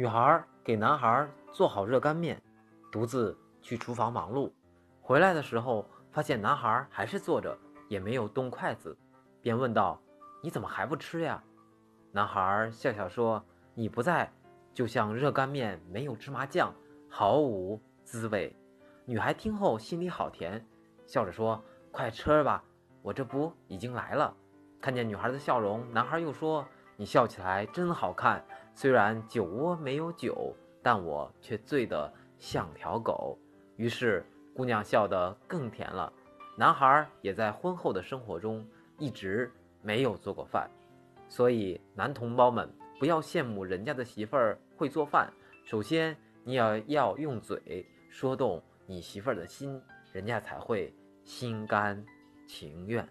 女孩给男孩做好热干面，独自去厨房忙碌。回来的时候，发现男孩还是坐着，也没有动筷子，便问道：“你怎么还不吃呀？”男孩笑笑说：“你不在，就像热干面没有芝麻酱，毫无滋味。”女孩听后心里好甜，笑着说：“快吃吧，我这不已经来了。”看见女孩的笑容，男孩又说：“你笑起来真好看，虽然酒窝没有酒，但我却醉得像条狗。”于是。姑娘笑得更甜了，男孩也在婚后的生活中一直没有做过饭，所以男同胞们不要羡慕人家的媳妇儿会做饭，首先你要要用嘴说动你媳妇儿的心，人家才会心甘情愿。